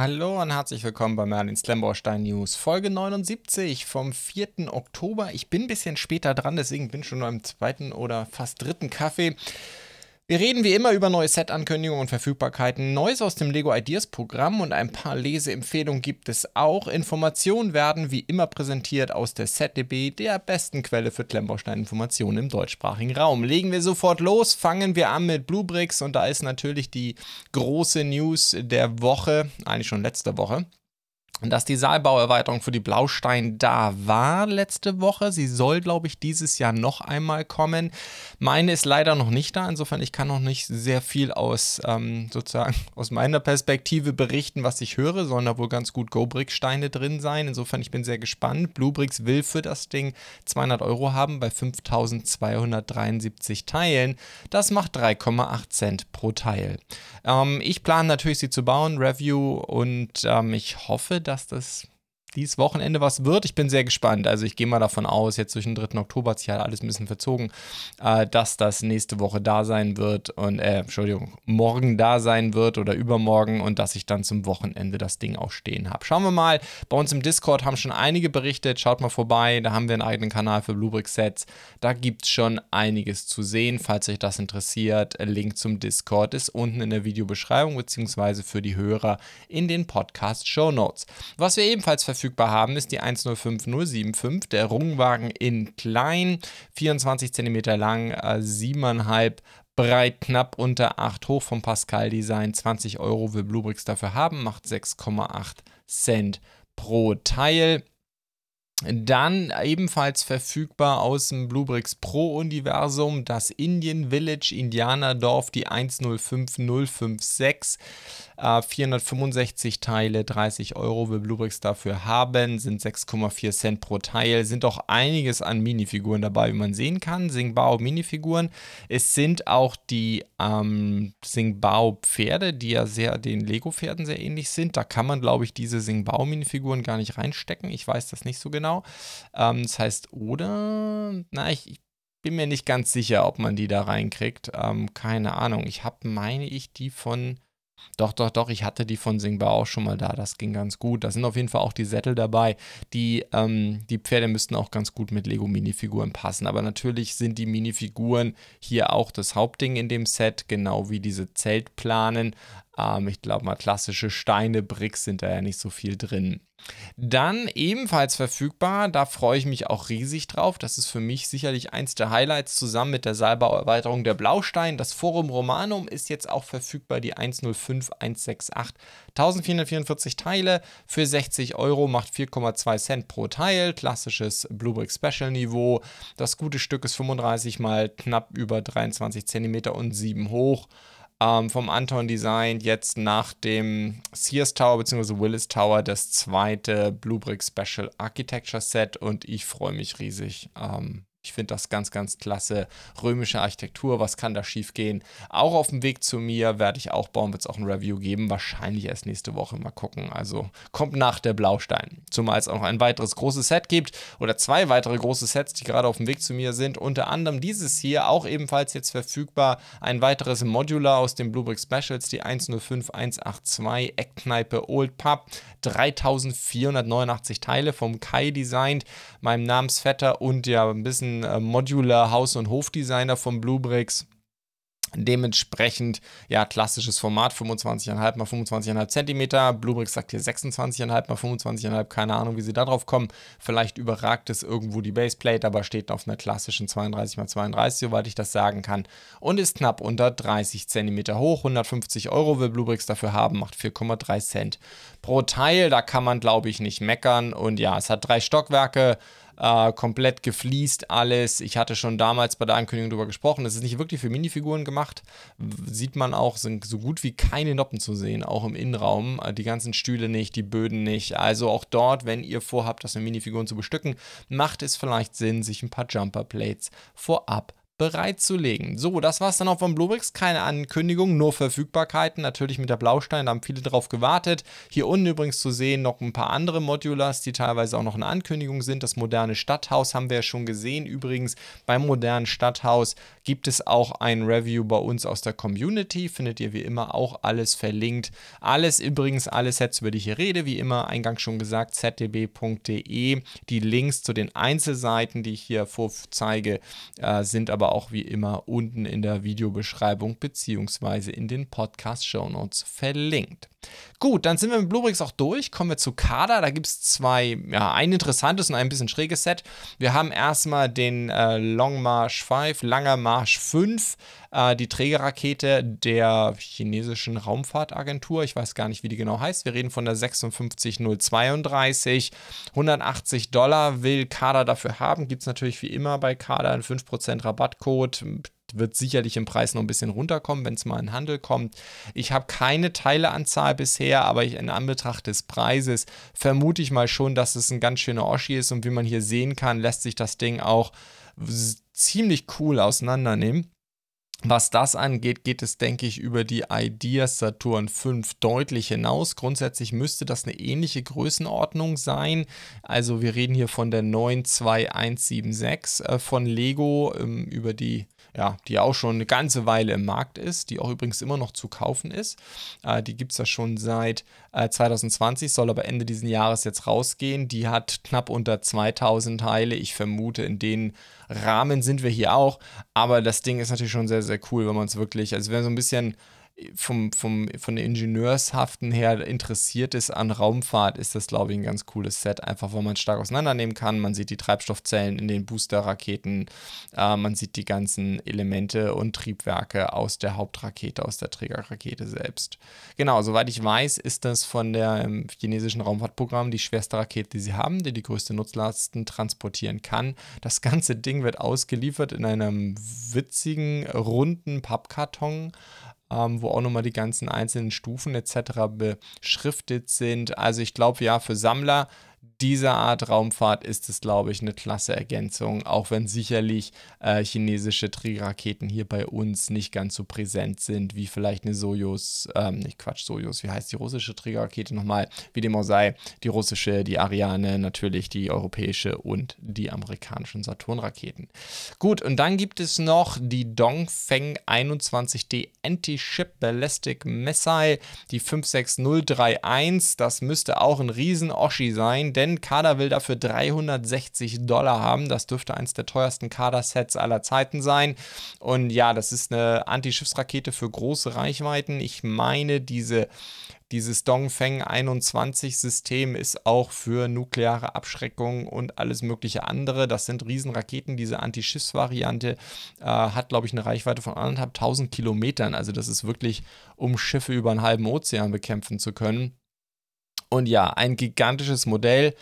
Hallo und herzlich willkommen bei Merlins Lemborstein News, Folge 79 vom 4. Oktober. Ich bin ein bisschen später dran, deswegen bin ich schon beim zweiten oder fast dritten Kaffee. Wir reden wie immer über neue Set-Ankündigungen und Verfügbarkeiten, Neues aus dem Lego Ideas Programm und ein paar Leseempfehlungen gibt es auch. Informationen werden wie immer präsentiert aus der SetDB, der besten Quelle für Klemmbaustein-Informationen im deutschsprachigen Raum. Legen wir sofort los, fangen wir an mit Bluebricks und da ist natürlich die große News der Woche, eigentlich schon letzte Woche dass die Saalbauerweiterung für die Blaustein da war letzte Woche. Sie soll, glaube ich, dieses Jahr noch einmal kommen. Meine ist leider noch nicht da. Insofern, ich kann noch nicht sehr viel aus ähm, sozusagen aus meiner Perspektive berichten, was ich höre, sollen da wohl ganz gut Go-Brick-Steine drin sein. Insofern, ich bin sehr gespannt. Bluebricks will für das Ding 200 Euro haben bei 5273 Teilen. Das macht 3,8 Cent pro Teil. Ähm, ich plane natürlich, sie zu bauen, Review und ähm, ich hoffe, dass dass das dieses Wochenende was wird. Ich bin sehr gespannt. Also ich gehe mal davon aus, jetzt durch den 3. Oktober hat sich halt alles ein bisschen verzogen, äh, dass das nächste Woche da sein wird und, äh, Entschuldigung, morgen da sein wird oder übermorgen und dass ich dann zum Wochenende das Ding auch stehen habe. Schauen wir mal. Bei uns im Discord haben schon einige berichtet. Schaut mal vorbei. Da haben wir einen eigenen Kanal für Bluebrick Sets. Da gibt es schon einiges zu sehen. Falls euch das interessiert, Link zum Discord ist unten in der Videobeschreibung beziehungsweise für die Hörer in den Podcast Show Notes. Was wir ebenfalls verfügbar verfügbar haben, ist die 105075, der Rungwagen in klein, 24 cm lang, 7,5 äh, breit, knapp unter 8 hoch vom Pascal Design. 20 Euro will Bluebricks dafür haben, macht 6,8 Cent pro Teil. Dann ebenfalls verfügbar aus dem Bluebricks Pro-Universum das Indian Village Indianerdorf, die 105056. Äh, 465 Teile, 30 Euro will Bluebricks dafür haben, sind 6,4 Cent pro Teil. Sind auch einiges an Minifiguren dabei, wie man sehen kann. Singbao Minifiguren. Es sind auch die ähm, Singbao Pferde, die ja sehr den Lego-Pferden sehr ähnlich sind. Da kann man, glaube ich, diese Singbao Minifiguren gar nicht reinstecken. Ich weiß das nicht so genau genau. Ähm, das heißt, oder, na, ich, ich, bin mir nicht ganz sicher, ob man die da reinkriegt. Ähm, keine Ahnung. Ich habe, meine ich, die von. Doch, doch, doch, ich hatte die von Singbar auch schon mal da. Das ging ganz gut. Da sind auf jeden Fall auch die Sättel dabei. Die, ähm, die Pferde müssten auch ganz gut mit Lego-Minifiguren passen. Aber natürlich sind die Minifiguren hier auch das Hauptding in dem Set, genau wie diese Zeltplanen. Ähm, ich glaube mal, klassische Steine, Bricks sind da ja nicht so viel drin. Dann ebenfalls verfügbar, da freue ich mich auch riesig drauf. Das ist für mich sicherlich eins der Highlights zusammen mit der Saalbauerweiterung der Blaustein. Das Forum Romanum ist jetzt auch verfügbar, die 105168. 1444 Teile für 60 Euro, macht 4,2 Cent pro Teil. Klassisches Bluebrick Special Niveau. Das gute Stück ist 35 mal knapp über 23 cm und 7 hoch ähm, vom Anton Design jetzt nach dem Sears Tower bzw. Willis Tower das zweite Bluebrick Special Architecture Set und ich freue mich riesig. Ähm, ich finde das ganz, ganz klasse. Römische Architektur, was kann da schief gehen? Auch auf dem Weg zu mir werde ich auch bauen, wird es auch ein Review geben. Wahrscheinlich erst nächste Woche. Mal gucken. Also kommt nach der Blaustein. Zumal es auch noch ein weiteres großes Set gibt oder zwei weitere große Sets, die gerade auf dem Weg zu mir sind. Unter anderem dieses hier, auch ebenfalls jetzt verfügbar. Ein weiteres Modular aus den Bluebrick Specials, die 105182 Eckkneipe Old Pub. 3489 Teile vom Kai designt, meinem Namensvetter und ja ein bisschen äh, Modular Haus- und Hofdesigner von Bluebricks. Dementsprechend, ja, klassisches Format, 25,5 mal 25,5 cm. Bluebricks sagt hier 26,5 mal 25,5, keine Ahnung, wie sie da drauf kommen. Vielleicht überragt es irgendwo die Baseplate, aber steht auf einer klassischen 32 mal 32, soweit ich das sagen kann. Und ist knapp unter 30 cm hoch. 150 Euro will Bluebricks dafür haben, macht 4,3 Cent pro Teil. Da kann man, glaube ich, nicht meckern. Und ja, es hat drei Stockwerke äh, komplett gefliest alles. Ich hatte schon damals bei der Ankündigung darüber gesprochen. Es ist nicht wirklich für Minifiguren gemacht. Sieht man auch, sind so gut wie keine Noppen zu sehen, auch im Innenraum. Äh, die ganzen Stühle nicht, die Böden nicht. Also auch dort, wenn ihr vorhabt, das mit Minifiguren zu bestücken, macht es vielleicht Sinn, sich ein paar Jumper Plates vorab bereitzulegen. So, das war es dann auch von Bluebricks. Keine Ankündigung, nur Verfügbarkeiten. Natürlich mit der Blaustein, da haben viele drauf gewartet. Hier unten übrigens zu sehen noch ein paar andere Modulars, die teilweise auch noch eine Ankündigung sind. Das moderne Stadthaus haben wir ja schon gesehen. Übrigens, beim modernen Stadthaus gibt es auch ein Review bei uns aus der Community. Findet ihr wie immer auch alles verlinkt. Alles übrigens, alle Sets, über die ich hier rede, wie immer eingangs schon gesagt, zdb.de. Die Links zu den Einzelseiten, die ich hier vorzeige, äh, sind aber auch wie immer unten in der Videobeschreibung beziehungsweise in den Podcast-Shownotes verlinkt. Gut, dann sind wir mit Bluebricks auch durch. Kommen wir zu Kader. Da gibt es zwei, ja, ein interessantes und ein bisschen schräges Set. Wir haben erstmal den äh, Long March 5, Langer Marsch 5, äh, die Trägerrakete der chinesischen Raumfahrtagentur. Ich weiß gar nicht, wie die genau heißt. Wir reden von der 56032. 180 Dollar will Kader dafür haben. Gibt es natürlich wie immer bei Kader einen 5% Rabattcode wird sicherlich im Preis noch ein bisschen runterkommen, wenn es mal in Handel kommt. Ich habe keine Teileanzahl bisher, aber ich, in Anbetracht des Preises vermute ich mal schon, dass es ein ganz schöner Oschi ist und wie man hier sehen kann, lässt sich das Ding auch ziemlich cool auseinandernehmen. Was das angeht, geht es, denke ich, über die Ideas Saturn 5 deutlich hinaus. Grundsätzlich müsste das eine ähnliche Größenordnung sein. Also wir reden hier von der 92176 äh, von Lego ähm, über die ja, die auch schon eine ganze Weile im Markt ist, die auch übrigens immer noch zu kaufen ist. Äh, die gibt es ja schon seit äh, 2020, soll aber Ende dieses Jahres jetzt rausgehen. Die hat knapp unter 2000 Teile. Ich vermute, in den Rahmen sind wir hier auch. Aber das Ding ist natürlich schon sehr, sehr cool, wenn man es wirklich, also wenn so ein bisschen vom, vom, von den Ingenieurshaften her interessiert ist an Raumfahrt, ist das, glaube ich, ein ganz cooles Set. Einfach, weil man stark auseinandernehmen kann. Man sieht die Treibstoffzellen in den Booster-Raketen. Äh, man sieht die ganzen Elemente und Triebwerke aus der Hauptrakete, aus der Trägerrakete selbst. Genau, soweit ich weiß, ist das von dem chinesischen Raumfahrtprogramm die schwerste Rakete, die sie haben, die die größte Nutzlasten transportieren kann. Das ganze Ding wird ausgeliefert in einem witzigen, runden Pappkarton ähm, wo auch nochmal die ganzen einzelnen Stufen etc. beschriftet sind. Also ich glaube ja, für Sammler dieser Art Raumfahrt ist es, glaube ich, eine klasse Ergänzung, auch wenn sicherlich äh, chinesische Triebraketen hier bei uns nicht ganz so präsent sind, wie vielleicht eine Sojus, ähm, nicht Quatsch, Sojus, wie heißt die russische Triebrakete nochmal, wie dem auch sei, die russische, die Ariane, natürlich die europäische und die amerikanischen Saturn-Raketen. Gut, und dann gibt es noch die Dongfeng 21D Anti-Ship Ballistic Missile, die 56031, das müsste auch ein Riesen-Oschi sein, denn denn Kader will dafür 360 Dollar haben. Das dürfte eines der teuersten Kader-Sets aller Zeiten sein. Und ja, das ist eine Anti-Schiffsrakete für große Reichweiten. Ich meine, diese dieses Dongfeng 21 System ist auch für nukleare Abschreckung und alles mögliche andere. Das sind Riesenraketen. Diese Anti-Schiffs-Variante äh, hat, glaube ich, eine Reichweite von anderthalb tausend Kilometern. Also das ist wirklich, um Schiffe über einen halben Ozean bekämpfen zu können. Und ja, ein gigantisches Modell.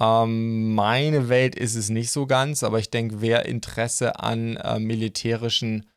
Ähm, meine Welt ist es nicht so ganz, aber ich denke, wer Interesse an äh, militärischen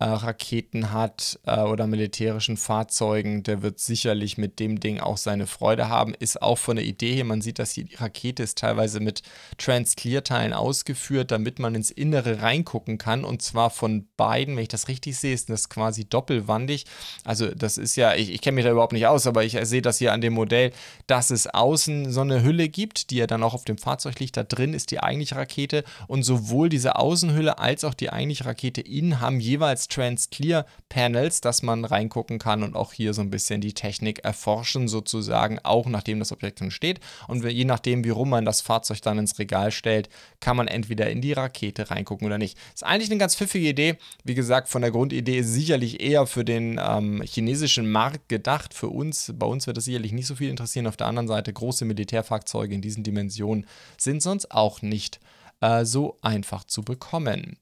äh, Raketen hat äh, oder militärischen Fahrzeugen, der wird sicherlich mit dem Ding auch seine Freude haben. Ist auch von der Idee her, man sieht, dass die Rakete ist teilweise mit Trans-Clear-Teilen ausgeführt, damit man ins Innere reingucken kann. Und zwar von beiden, wenn ich das richtig sehe, ist das quasi doppelwandig. Also das ist ja, ich, ich kenne mich da überhaupt nicht aus, aber ich sehe das hier an dem Modell, dass es außen so eine Hülle gibt, die ja dann auch auf dem Fahrzeug liegt. Da drin ist die eigentliche Rakete und sowohl diese Außenhülle als auch die eigentliche Rakete innen haben jeweils Trans-Clear Panels, dass man reingucken kann und auch hier so ein bisschen die Technik erforschen, sozusagen, auch nachdem das Objekt schon steht. Und je nachdem, wie rum man das Fahrzeug dann ins Regal stellt, kann man entweder in die Rakete reingucken oder nicht. Ist eigentlich eine ganz pfiffige Idee. Wie gesagt, von der Grundidee ist sicherlich eher für den ähm, chinesischen Markt gedacht. Für uns, bei uns wird das sicherlich nicht so viel interessieren. Auf der anderen Seite, große Militärfahrzeuge in diesen Dimensionen sind sonst auch nicht äh, so einfach zu bekommen.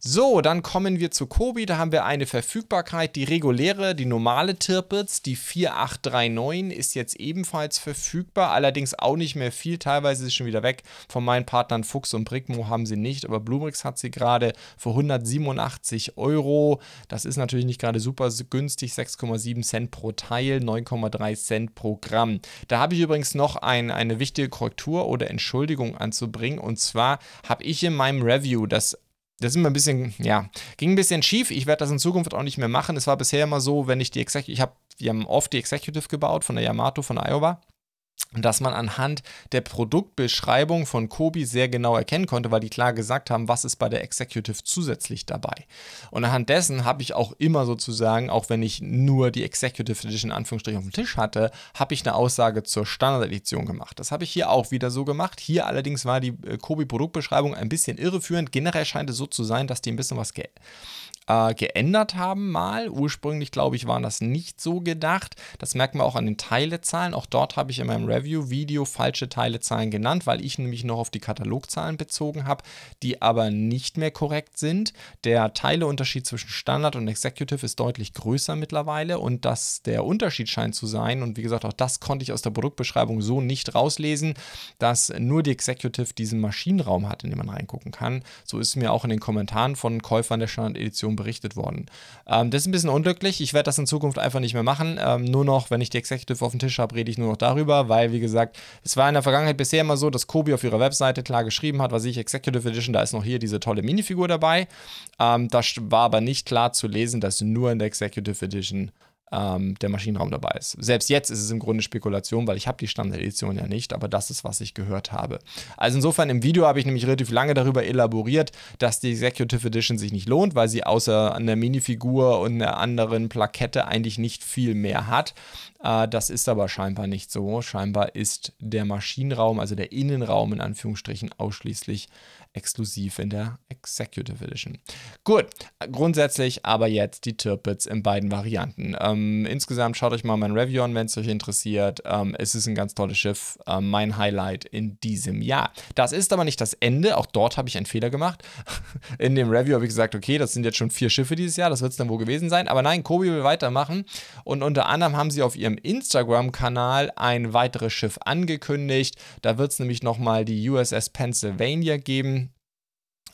So, dann kommen wir zu Kobi. Da haben wir eine Verfügbarkeit. Die reguläre, die normale Tirpitz, die 4839, ist jetzt ebenfalls verfügbar. Allerdings auch nicht mehr viel. Teilweise ist schon wieder weg. Von meinen Partnern Fuchs und Brickmo haben sie nicht. Aber Bluebricks hat sie gerade für 187 Euro. Das ist natürlich nicht gerade super günstig. 6,7 Cent pro Teil, 9,3 Cent pro Gramm. Da habe ich übrigens noch ein, eine wichtige Korrektur oder Entschuldigung anzubringen. Und zwar habe ich in meinem Review das das ist immer ein bisschen, ja, ging ein bisschen schief. Ich werde das in Zukunft auch nicht mehr machen. Es war bisher immer so, wenn ich die Executive, ich habe, wir haben oft die Executive gebaut von der Yamato, von Iowa dass man anhand der Produktbeschreibung von Kobi sehr genau erkennen konnte, weil die klar gesagt haben, was ist bei der Executive zusätzlich dabei. Und anhand dessen habe ich auch immer sozusagen, auch wenn ich nur die Executive Edition in Anführungsstrichen auf dem Tisch hatte, habe ich eine Aussage zur Standard-Edition gemacht. Das habe ich hier auch wieder so gemacht. Hier allerdings war die äh, Kobi Produktbeschreibung ein bisschen irreführend. Generell scheint es so zu sein, dass die ein bisschen was äh, geändert haben mal. Ursprünglich, glaube ich, waren das nicht so gedacht. Das merkt man auch an den Teilezahlen. Auch dort habe ich in meinem Review-Video falsche Teilezahlen genannt, weil ich nämlich noch auf die Katalogzahlen bezogen habe, die aber nicht mehr korrekt sind. Der Teileunterschied zwischen Standard und Executive ist deutlich größer mittlerweile und dass der Unterschied scheint zu sein, und wie gesagt, auch das konnte ich aus der Produktbeschreibung so nicht rauslesen, dass nur die Executive diesen Maschinenraum hat, in den man reingucken kann. So ist mir auch in den Kommentaren von Käufern der Standard-Edition berichtet worden. Ähm, das ist ein bisschen unglücklich. Ich werde das in Zukunft einfach nicht mehr machen. Ähm, nur noch, wenn ich die Executive auf dem Tisch habe, rede ich nur noch darüber, weil, wie gesagt, es war in der Vergangenheit bisher immer so, dass Kobi auf ihrer Webseite klar geschrieben hat, was ich Executive Edition, da ist noch hier diese tolle Minifigur dabei. Ähm, das war aber nicht klar zu lesen, dass nur in der Executive Edition ähm, der Maschinenraum dabei ist. Selbst jetzt ist es im Grunde Spekulation, weil ich habe die Standard-Edition ja nicht, aber das ist, was ich gehört habe. Also insofern im Video habe ich nämlich relativ lange darüber elaboriert, dass die Executive Edition sich nicht lohnt, weil sie außer einer Minifigur und einer anderen Plakette eigentlich nicht viel mehr hat. Äh, das ist aber scheinbar nicht so. Scheinbar ist der Maschinenraum, also der Innenraum in Anführungsstrichen, ausschließlich exklusiv in der Executive Edition. Gut, grundsätzlich aber jetzt die Tirpitz in beiden Varianten. Ähm, insgesamt schaut euch mal mein Review an, wenn es euch interessiert. Ähm, es ist ein ganz tolles Schiff, ähm, mein Highlight in diesem Jahr. Das ist aber nicht das Ende, auch dort habe ich einen Fehler gemacht. in dem Review habe ich gesagt, okay, das sind jetzt schon vier Schiffe dieses Jahr, das wird es dann wohl gewesen sein. Aber nein, Kobi will weitermachen und unter anderem haben sie auf ihrem Instagram-Kanal ein weiteres Schiff angekündigt. Da wird es nämlich nochmal die USS Pennsylvania geben.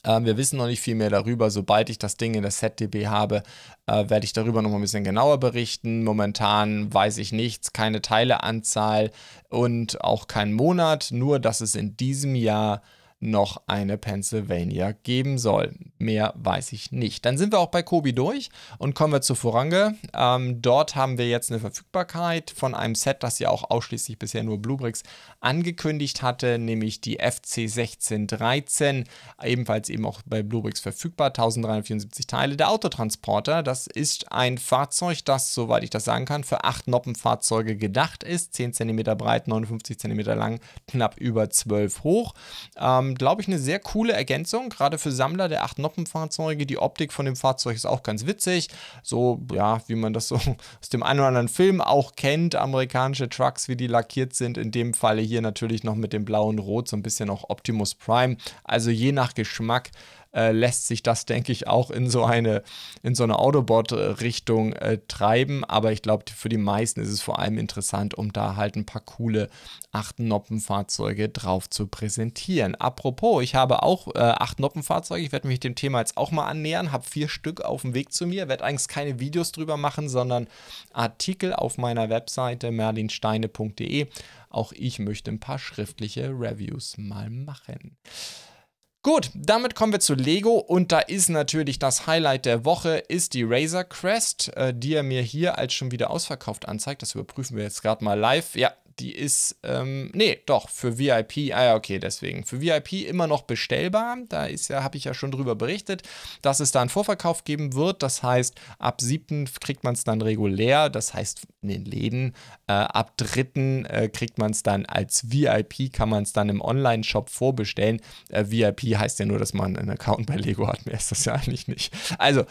Ähm, wir wissen noch nicht viel mehr darüber. Sobald ich das Ding in der ZDB habe, äh, werde ich darüber noch mal ein bisschen genauer berichten. Momentan weiß ich nichts, keine Teileanzahl und auch kein Monat, nur dass es in diesem Jahr noch eine Pennsylvania geben soll. Mehr weiß ich nicht. Dann sind wir auch bei Kobi durch und kommen wir zu Forange. Ähm, dort haben wir jetzt eine Verfügbarkeit von einem Set, das ja auch ausschließlich bisher nur Bluebricks angekündigt hatte, nämlich die FC 1613, ebenfalls eben auch bei Bluebricks verfügbar, 1374 Teile. Der Autotransporter, das ist ein Fahrzeug, das, soweit ich das sagen kann, für acht Noppenfahrzeuge gedacht ist, 10 cm breit, 59 cm lang, knapp über 12 hoch. Ähm, ähm, Glaube ich, eine sehr coole Ergänzung, gerade für Sammler der 8-Noppen-Fahrzeuge. Die Optik von dem Fahrzeug ist auch ganz witzig. So, ja, wie man das so aus dem einen oder anderen Film auch kennt. Amerikanische Trucks, wie die lackiert sind. In dem Falle hier natürlich noch mit dem blauen Rot, so ein bisschen auch Optimus Prime. Also je nach Geschmack äh, lässt sich das, denke ich, auch in so eine, in so eine Autobot-Richtung äh, treiben. Aber ich glaube, für die meisten ist es vor allem interessant, um da halt ein paar coole 8-Noppen-Fahrzeuge drauf zu präsentieren. Apropos, ich habe auch äh, 8-Noppen-Fahrzeuge. Ich werde mich dem Thema jetzt auch mal annähern. Habe vier Stück auf dem Weg zu mir. Werde eigentlich keine Videos drüber machen, sondern Artikel auf meiner Webseite merlinsteine.de. Auch ich möchte ein paar schriftliche Reviews mal machen. Gut, damit kommen wir zu Lego und da ist natürlich das Highlight der Woche, ist die Razer Crest, äh, die er mir hier als schon wieder ausverkauft anzeigt. Das überprüfen wir jetzt gerade mal live. Ja, die ist, ähm, nee, doch, für VIP, ah ja, okay, deswegen. Für VIP immer noch bestellbar. Da ist ja, habe ich ja schon drüber berichtet, dass es da einen Vorverkauf geben wird. Das heißt, ab 7. kriegt man es dann regulär. Das heißt, in den Läden. Äh, ab 3. Äh, kriegt man es dann als VIP, kann man es dann im Online-Shop vorbestellen. Äh, VIP heißt ja nur, dass man einen Account bei Lego hat. Mehr ist das ja eigentlich nicht. Also,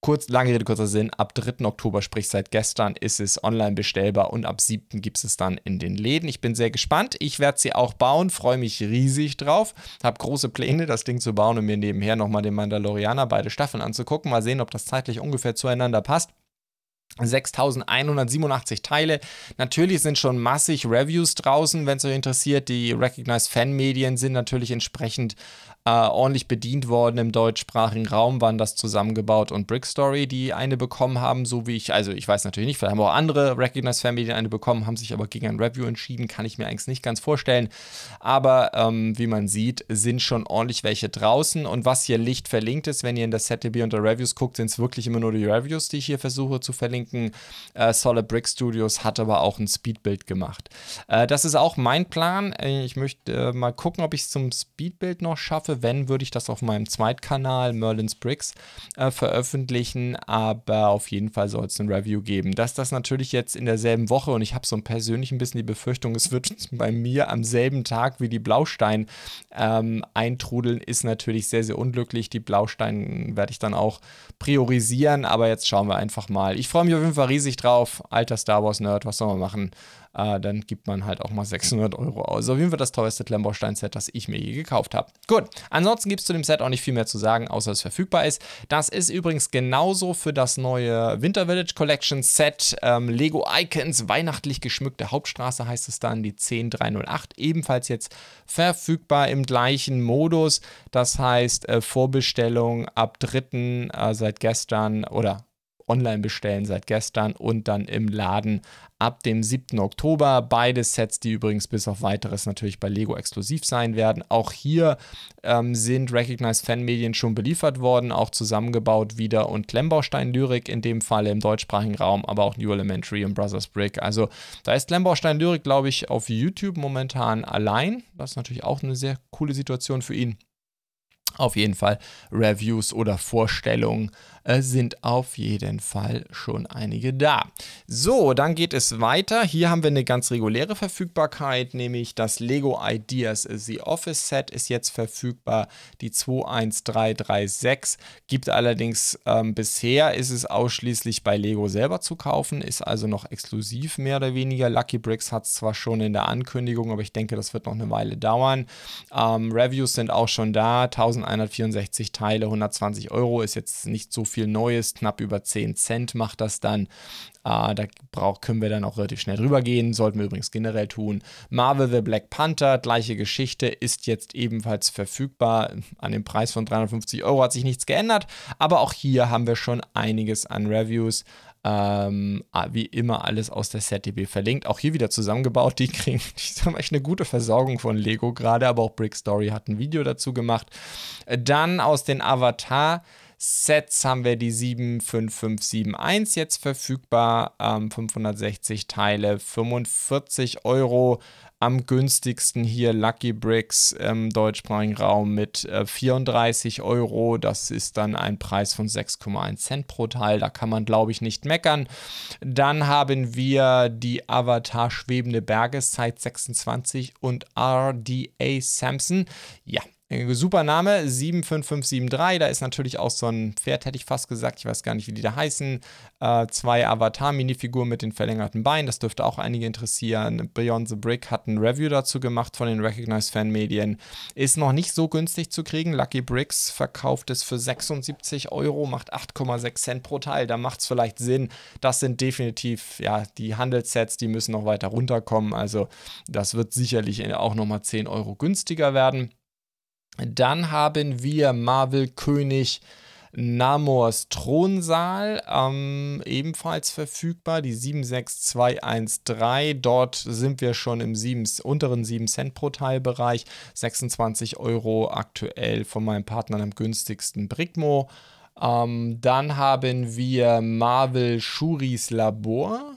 kurz, lange Rede, kurzer Sinn. Ab 3. Oktober, sprich seit gestern, ist es online bestellbar und ab 7. gibt es dann in den den Läden. Ich bin sehr gespannt. Ich werde sie auch bauen, freue mich riesig drauf. Habe große Pläne, das Ding zu bauen und mir nebenher nochmal den Mandalorianer beide Staffeln anzugucken. Mal sehen, ob das zeitlich ungefähr zueinander passt. 6187 Teile. Natürlich sind schon massig Reviews draußen, wenn es euch interessiert. Die Recognized Fan-Medien sind natürlich entsprechend äh, ordentlich bedient worden im deutschsprachigen Raum, waren das zusammengebaut und Brickstory, die eine bekommen haben, so wie ich, also ich weiß natürlich nicht, vielleicht haben auch andere Recognized Fan-Medien eine bekommen, haben sich aber gegen ein Review entschieden, kann ich mir eigentlich nicht ganz vorstellen. Aber ähm, wie man sieht, sind schon ordentlich welche draußen und was hier Licht verlinkt ist, wenn ihr in der ZDB unter Reviews guckt, sind es wirklich immer nur die Reviews, die ich hier versuche zu verlinken. Äh, Solid Brick Studios hat aber auch ein Speedbild gemacht. Äh, das ist auch mein Plan. Äh, ich möchte äh, mal gucken, ob ich es zum Speedbild noch schaffe wenn, würde ich das auf meinem Zweitkanal Merlin's Bricks äh, veröffentlichen. Aber auf jeden Fall soll es ein Review geben. Dass das natürlich jetzt in derselben Woche und ich habe so persönlich ein bisschen die Befürchtung, es wird bei mir am selben Tag wie die Blaustein ähm, eintrudeln, ist natürlich sehr, sehr unglücklich. Die Blaustein werde ich dann auch priorisieren, aber jetzt schauen wir einfach mal. Ich freue mich auf jeden Fall riesig drauf. Alter Star Wars Nerd, was soll man machen? Äh, dann gibt man halt auch mal 600 Euro aus. Auf jeden Fall das teuerste Klemmbaustein-Set, das ich mir je gekauft habe. Gut, ansonsten gibt es zu dem Set auch nicht viel mehr zu sagen, außer es verfügbar ist. Das ist übrigens genauso für das neue Winter Village Collection Set. Ähm, Lego Icons, weihnachtlich geschmückte Hauptstraße heißt es dann, die 10308, ebenfalls jetzt verfügbar im gleichen Modus. Das heißt, äh, Vorbestellung ab 3. Äh, seit gestern oder online bestellen seit gestern und dann im Laden ab dem 7. Oktober. Beide Sets, die übrigens bis auf weiteres natürlich bei Lego exklusiv sein werden. Auch hier ähm, sind Recognized Fanmedien schon beliefert worden, auch zusammengebaut wieder und Klemmbaustein Lyrik in dem Fall im deutschsprachigen Raum, aber auch New Elementary und Brothers Brick. Also da ist Klemmbaustein Lyrik, glaube ich, auf YouTube momentan allein. Das ist natürlich auch eine sehr coole Situation für ihn. Auf jeden Fall Reviews oder Vorstellungen sind auf jeden Fall schon einige da. So, dann geht es weiter. Hier haben wir eine ganz reguläre Verfügbarkeit, nämlich das Lego Ideas The Office Set ist jetzt verfügbar. Die 21336 gibt allerdings ähm, bisher ist es ausschließlich bei Lego selber zu kaufen, ist also noch exklusiv mehr oder weniger. Lucky Bricks hat es zwar schon in der Ankündigung, aber ich denke, das wird noch eine Weile dauern. Ähm, Reviews sind auch schon da. 1164 Teile, 120 Euro ist jetzt nicht so viel viel Neues, knapp über 10 Cent macht das dann. Äh, da brauch, können wir dann auch relativ schnell drüber gehen, sollten wir übrigens generell tun. Marvel The Black Panther, gleiche Geschichte, ist jetzt ebenfalls verfügbar. An dem Preis von 350 Euro hat sich nichts geändert, aber auch hier haben wir schon einiges an Reviews. Ähm, wie immer alles aus der ZDB verlinkt. Auch hier wieder zusammengebaut. Die kriegen, die haben echt eine gute Versorgung von Lego gerade, aber auch Brick Story hat ein Video dazu gemacht. Dann aus den Avatar Sets haben wir die 75571 jetzt verfügbar. Ähm, 560 Teile, 45 Euro. Am günstigsten hier Lucky Bricks im deutschsprachigen Raum mit äh, 34 Euro. Das ist dann ein Preis von 6,1 Cent pro Teil. Da kann man, glaube ich, nicht meckern. Dann haben wir die Avatar Schwebende Berge Site 26 und RDA Samson. Ja, äh, super Name, 75573. Da ist natürlich auch so ein Pferd, hätte ich fast gesagt. Ich weiß gar nicht, wie die da heißen. Äh, zwei Avatar-Minifiguren mit den verlängerten Beinen. Das dürfte auch einige interessieren. Beyond the Brick hat ein Review dazu gemacht von den Recognized Fan-Medien. Ist noch nicht so günstig zu kriegen. Lucky Bricks verkauft es für 76 Euro, macht 8,6 Cent pro Teil. Da macht es vielleicht Sinn. Das sind definitiv, ja, die Handelssets, die müssen noch weiter runterkommen. Also, das wird sicherlich auch nochmal 10 Euro günstiger werden. Dann haben wir Marvel König Namors Thronsaal, ähm, ebenfalls verfügbar, die 76213. Dort sind wir schon im 7, unteren 7 Cent pro Teilbereich. 26 Euro aktuell von meinem Partner am günstigsten Brigmo. Ähm, dann haben wir Marvel Shuris Labor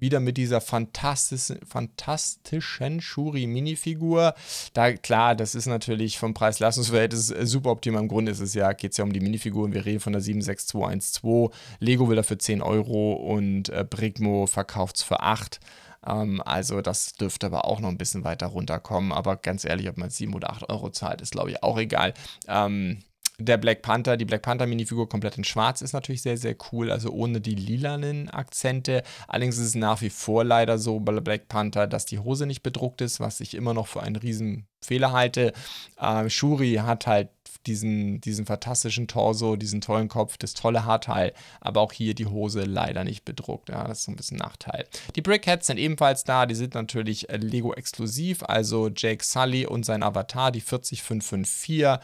wieder mit dieser fantastischen, fantastischen Shuri-Minifigur. Da, klar, das ist natürlich vom Preis-Leistungsverhältnis super optimal. Im Grunde ist es ja, geht es ja um die Minifiguren. Wir reden von der 76212. Lego will dafür 10 Euro und äh, Brigmo verkauft es für 8 ähm, also das dürfte aber auch noch ein bisschen weiter runterkommen. Aber ganz ehrlich, ob man 7 oder 8 Euro zahlt, ist glaube ich auch egal. Ähm, der Black Panther, die Black Panther Minifigur komplett in schwarz ist natürlich sehr, sehr cool, also ohne die lilanen Akzente. Allerdings ist es nach wie vor leider so bei Black Panther, dass die Hose nicht bedruckt ist, was ich immer noch für einen riesen Fehler halte. Äh, Shuri hat halt diesen, diesen fantastischen Torso, diesen tollen Kopf, das tolle Haarteil, aber auch hier die Hose leider nicht bedruckt. Ja, das ist so ein bisschen Nachteil. Die Brickheads sind ebenfalls da, die sind natürlich äh, Lego-exklusiv, also Jake Sully und sein Avatar, die 40554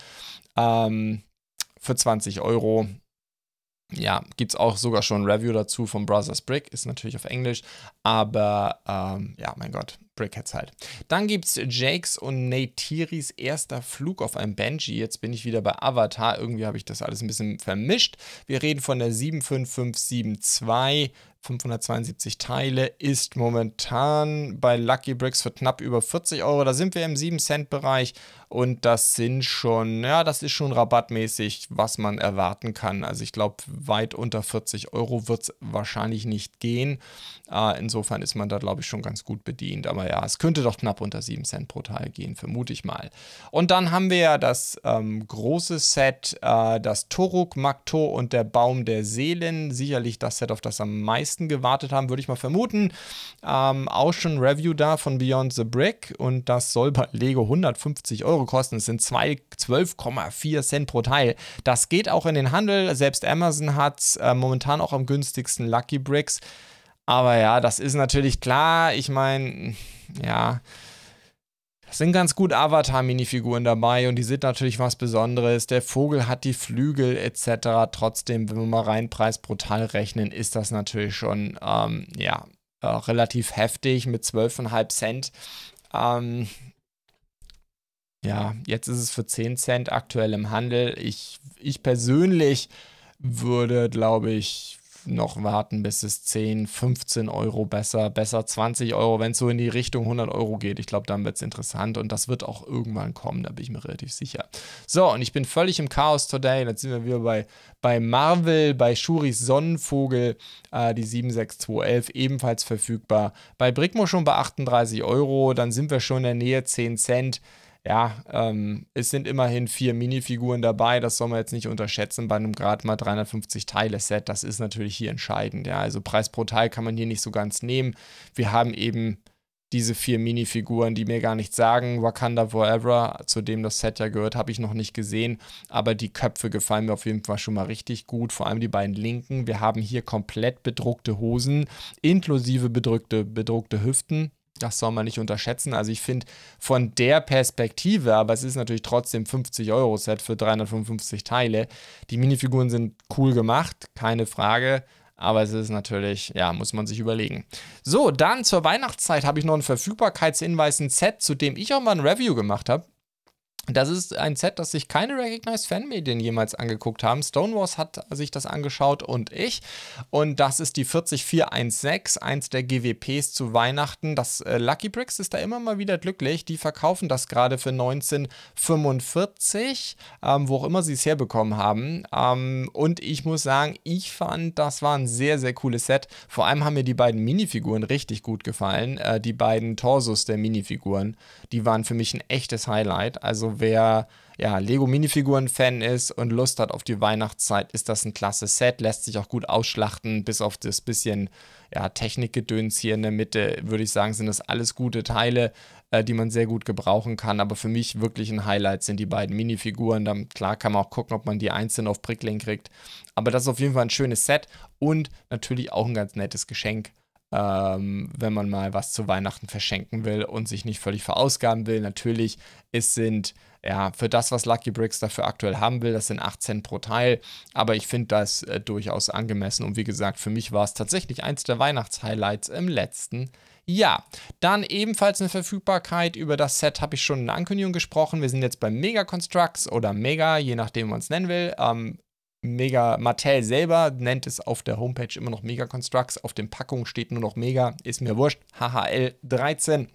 ähm, für 20 Euro. Ja, gibt es auch sogar schon ein Review dazu von Brothers Brick, ist natürlich auf Englisch, aber ähm, ja, mein Gott, Brickheads halt. Dann gibt es Jakes und Neytiris erster Flug auf einem Benji. Jetzt bin ich wieder bei Avatar. Irgendwie habe ich das alles ein bisschen vermischt. Wir reden von der 75572 572 Teile, ist momentan bei Lucky Bricks für knapp über 40 Euro. Da sind wir im 7-Cent-Bereich und das sind schon, ja, das ist schon rabattmäßig, was man erwarten kann. Also ich glaube, weit unter 40 Euro wird es wahrscheinlich nicht gehen. Äh, insofern ist man da, glaube ich, schon ganz gut bedient. Aber ja, es könnte doch knapp unter 7 Cent pro Teil gehen, vermute ich mal. Und dann haben wir ja das ähm, große Set, äh, das Toruk, Makto und der Baum der Seelen. Sicherlich das Set, auf das am meisten gewartet haben, würde ich mal vermuten. Ähm, auch schon Review da von Beyond the Brick und das soll bei Lego 150 Euro kosten. Es sind 12,4 Cent pro Teil. Das geht auch in den Handel. Selbst Amazon hat äh, momentan auch am günstigsten Lucky Bricks. Aber ja, das ist natürlich klar. Ich meine, ja. Es sind ganz gut Avatar-Minifiguren dabei und die sind natürlich was Besonderes. Der Vogel hat die Flügel etc. Trotzdem, wenn wir mal rein Preis brutal rechnen, ist das natürlich schon, ähm, ja, äh, relativ heftig mit 12,5 Cent. Ähm, ja, jetzt ist es für 10 Cent aktuell im Handel. Ich, ich persönlich würde, glaube ich, noch warten, bis es 10, 15 Euro besser, besser 20 Euro, wenn es so in die Richtung 100 Euro geht. Ich glaube, dann wird es interessant und das wird auch irgendwann kommen, da bin ich mir relativ sicher. So, und ich bin völlig im Chaos today. Jetzt sind wir wieder bei, bei Marvel, bei Shuris Sonnenvogel, äh, die 76211, ebenfalls verfügbar. Bei Brickmo schon bei 38 Euro, dann sind wir schon in der Nähe 10 Cent ja, ähm, es sind immerhin vier Minifiguren dabei, das soll man jetzt nicht unterschätzen bei einem gerade mal 350 Teile-Set. Das ist natürlich hier entscheidend. Ja, also Preis pro Teil kann man hier nicht so ganz nehmen. Wir haben eben diese vier Minifiguren, die mir gar nichts sagen. Wakanda Forever, zu dem das Set ja gehört, habe ich noch nicht gesehen. Aber die Köpfe gefallen mir auf jeden Fall schon mal richtig gut. Vor allem die beiden linken. Wir haben hier komplett bedruckte Hosen, inklusive bedruckte, bedruckte Hüften. Das soll man nicht unterschätzen. Also ich finde von der Perspektive, aber es ist natürlich trotzdem 50-Euro-Set für 355 Teile. Die Minifiguren sind cool gemacht, keine Frage. Aber es ist natürlich, ja, muss man sich überlegen. So, dann zur Weihnachtszeit habe ich noch einen Verfügbarkeitshinweis, ein Set, zu dem ich auch mal ein Review gemacht habe. Das ist ein Set, das sich keine Recognized Fanmedien jemals angeguckt haben. Stonewalls hat sich das angeschaut und ich. Und das ist die 40416, eins der GWPs zu Weihnachten. Das äh, Lucky Bricks ist da immer mal wieder glücklich. Die verkaufen das gerade für 1945, ähm, wo auch immer sie es herbekommen haben. Ähm, und ich muss sagen, ich fand, das war ein sehr, sehr cooles Set. Vor allem haben mir die beiden Minifiguren richtig gut gefallen. Äh, die beiden Torsos der Minifiguren, die waren für mich ein echtes Highlight. Also wer ja, Lego-Minifiguren-Fan ist und Lust hat auf die Weihnachtszeit, ist das ein klasse Set. Lässt sich auch gut ausschlachten, bis auf das bisschen ja, Technikgedöns hier in der Mitte, würde ich sagen, sind das alles gute Teile, äh, die man sehr gut gebrauchen kann. Aber für mich wirklich ein Highlight sind die beiden Minifiguren. Dann, klar kann man auch gucken, ob man die einzeln auf Prickling kriegt. Aber das ist auf jeden Fall ein schönes Set und natürlich auch ein ganz nettes Geschenk ähm, wenn man mal was zu Weihnachten verschenken will und sich nicht völlig verausgaben will. Natürlich, es sind ja für das, was Lucky Bricks dafür aktuell haben will, das sind 8 Cent pro Teil, aber ich finde das äh, durchaus angemessen und wie gesagt, für mich war es tatsächlich eins der Weihnachtshighlights im letzten ja, dann ebenfalls eine Verfügbarkeit. Über das Set habe ich schon in der Ankündigung gesprochen. Wir sind jetzt bei Mega Constructs oder Mega, je nachdem, wie man es nennen will. Ähm, Mega Mattel selber nennt es auf der Homepage immer noch Mega Constructs. Auf den Packungen steht nur noch Mega. Ist mir wurscht. HHL 13.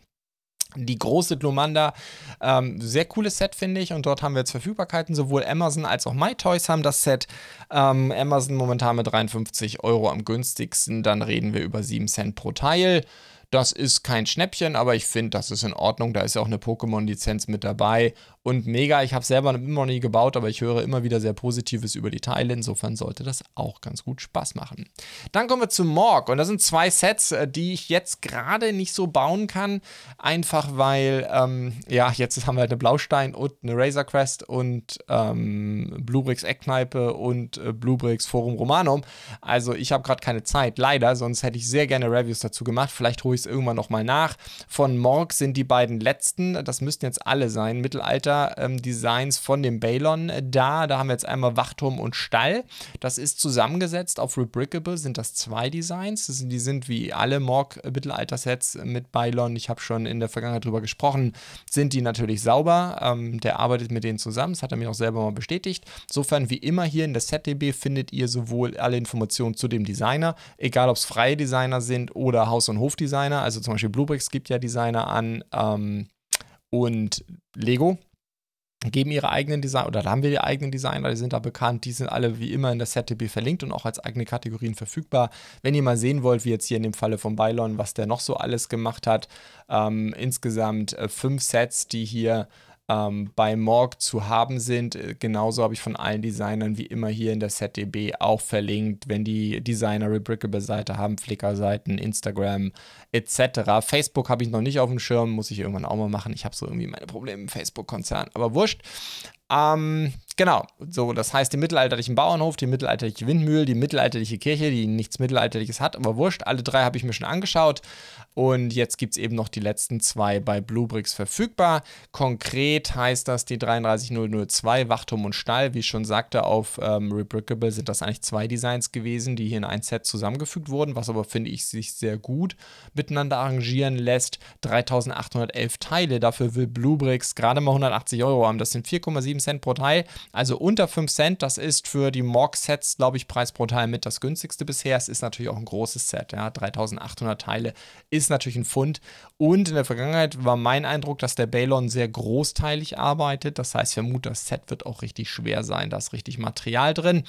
Die große Glomanda, ähm, sehr cooles Set, finde ich. Und dort haben wir jetzt Verfügbarkeiten. Sowohl Amazon als auch MyToys haben das Set. Ähm, Amazon momentan mit 53 Euro am günstigsten. Dann reden wir über 7 Cent pro Teil. Das ist kein Schnäppchen, aber ich finde, das ist in Ordnung. Da ist ja auch eine Pokémon-Lizenz mit dabei. Und mega, ich habe selber immer noch nie gebaut, aber ich höre immer wieder sehr Positives über die Teile. Insofern sollte das auch ganz gut Spaß machen. Dann kommen wir zu Morg. Und das sind zwei Sets, äh, die ich jetzt gerade nicht so bauen kann. Einfach weil, ähm, ja, jetzt haben wir halt eine Blaustein und eine Razor Crest und ähm, Bluebricks Eckkneipe und äh, Bluebricks Forum Romanum. Also ich habe gerade keine Zeit, leider. Sonst hätte ich sehr gerne Reviews dazu gemacht. Vielleicht hole ich es irgendwann nochmal nach. Von Morg sind die beiden letzten, das müssten jetzt alle sein, Mittelalter-Designs ähm, von dem Balon äh, da. Da haben wir jetzt einmal Wachturm und Stall. Das ist zusammengesetzt auf Rebrickable, sind das zwei Designs. Das sind, die sind wie alle Morg-Mittelalter-Sets mit Balon. Ich habe schon in der Vergangenheit drüber gesprochen. Sind die natürlich sauber. Ähm, der arbeitet mit denen zusammen. Das hat er mir auch selber mal bestätigt. Insofern, wie immer hier in der SetDB findet ihr sowohl alle Informationen zu dem Designer, egal ob es freie Designer sind oder Haus- und Hofdesigner. Also zum Beispiel Bluebricks gibt ja Designer an ähm, und Lego geben ihre eigenen Designer oder da haben wir die eigenen Designer, die sind da bekannt, die sind alle wie immer in der ZDB verlinkt und auch als eigene Kategorien verfügbar. Wenn ihr mal sehen wollt, wie jetzt hier in dem Falle von Bylon, was der noch so alles gemacht hat, ähm, insgesamt äh, fünf Sets, die hier ähm, bei Morg zu haben sind. Äh, genauso habe ich von allen Designern wie immer hier in der ZDB auch verlinkt, wenn die Designer Rebrickable-Seite haben, Flickr-Seiten, Instagram etc. Facebook habe ich noch nicht auf dem Schirm, muss ich irgendwann auch mal machen. Ich habe so irgendwie meine Probleme im Facebook-Konzern, aber wurscht. Ähm, genau, so, das heißt, den mittelalterlichen Bauernhof, die mittelalterliche Windmühle, die mittelalterliche Kirche, die nichts Mittelalterliches hat, aber wurscht, alle drei habe ich mir schon angeschaut. Und jetzt gibt es eben noch die letzten zwei bei Bluebricks verfügbar. Konkret heißt das die 33002 Wachturm und Stall. Wie ich schon sagte, auf ähm, Rebrickable sind das eigentlich zwei Designs gewesen, die hier in ein Set zusammengefügt wurden, was aber, finde ich, sich sehr gut miteinander arrangieren lässt. 3811 Teile, dafür will Bluebricks gerade mal 180 Euro haben. Das sind 4,7 Cent pro Teil, also unter 5 Cent. Das ist für die Morg-Sets, glaube ich, Preis pro Teil mit das günstigste bisher. Es ist natürlich auch ein großes Set, ja, 3800 Teile ist natürlich ein Fund. Und in der Vergangenheit war mein Eindruck, dass der Balon sehr großteilig arbeitet. Das heißt, ich vermute, das Set wird auch richtig schwer sein. Da ist richtig Material drin.